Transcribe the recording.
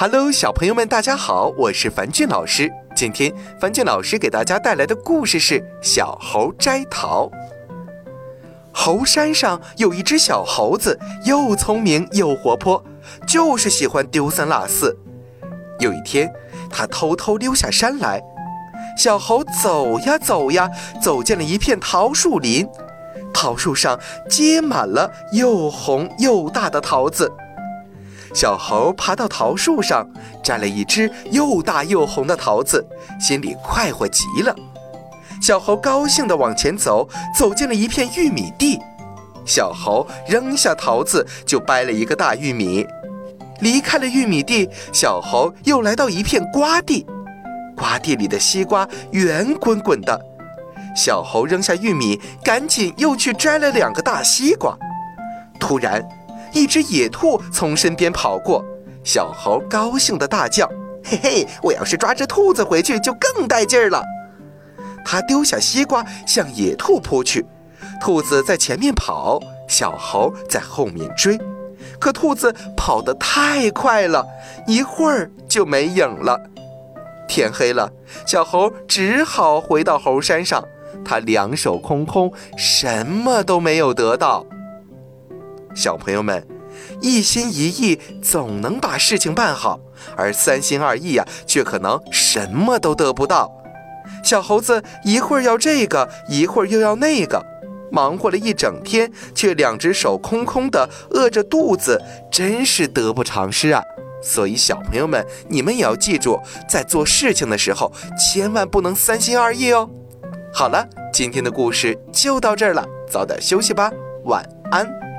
Hello，小朋友们，大家好，我是樊俊老师。今天樊俊老师给大家带来的故事是《小猴摘桃》。猴山上有一只小猴子，又聪明又活泼，就是喜欢丢三落四。有一天，他偷偷溜下山来。小猴走呀走呀，走进了一片桃树林。桃树上结满了又红又大的桃子。小猴爬到桃树上，摘了一只又大又红的桃子，心里快活极了。小猴高兴地往前走，走进了一片玉米地。小猴扔下桃子，就掰了一个大玉米。离开了玉米地，小猴又来到一片瓜地。瓜地里的西瓜圆滚滚的。小猴扔下玉米，赶紧又去摘了两个大西瓜。突然，一只野兔从身边跑过，小猴高兴地大叫：“嘿嘿，我要是抓只兔子回去，就更带劲儿了！”他丢下西瓜向野兔扑去，兔子在前面跑，小猴在后面追。可兔子跑得太快了，一会儿就没影了。天黑了，小猴只好回到猴山上，他两手空空，什么都没有得到。小朋友们，一心一意总能把事情办好，而三心二意呀，却可能什么都得不到。小猴子一会儿要这个，一会儿又要那个，忙活了一整天，却两只手空空的，饿着肚子，真是得不偿失啊！所以，小朋友们，你们也要记住，在做事情的时候，千万不能三心二意哦。好了，今天的故事就到这儿了，早点休息吧，晚安。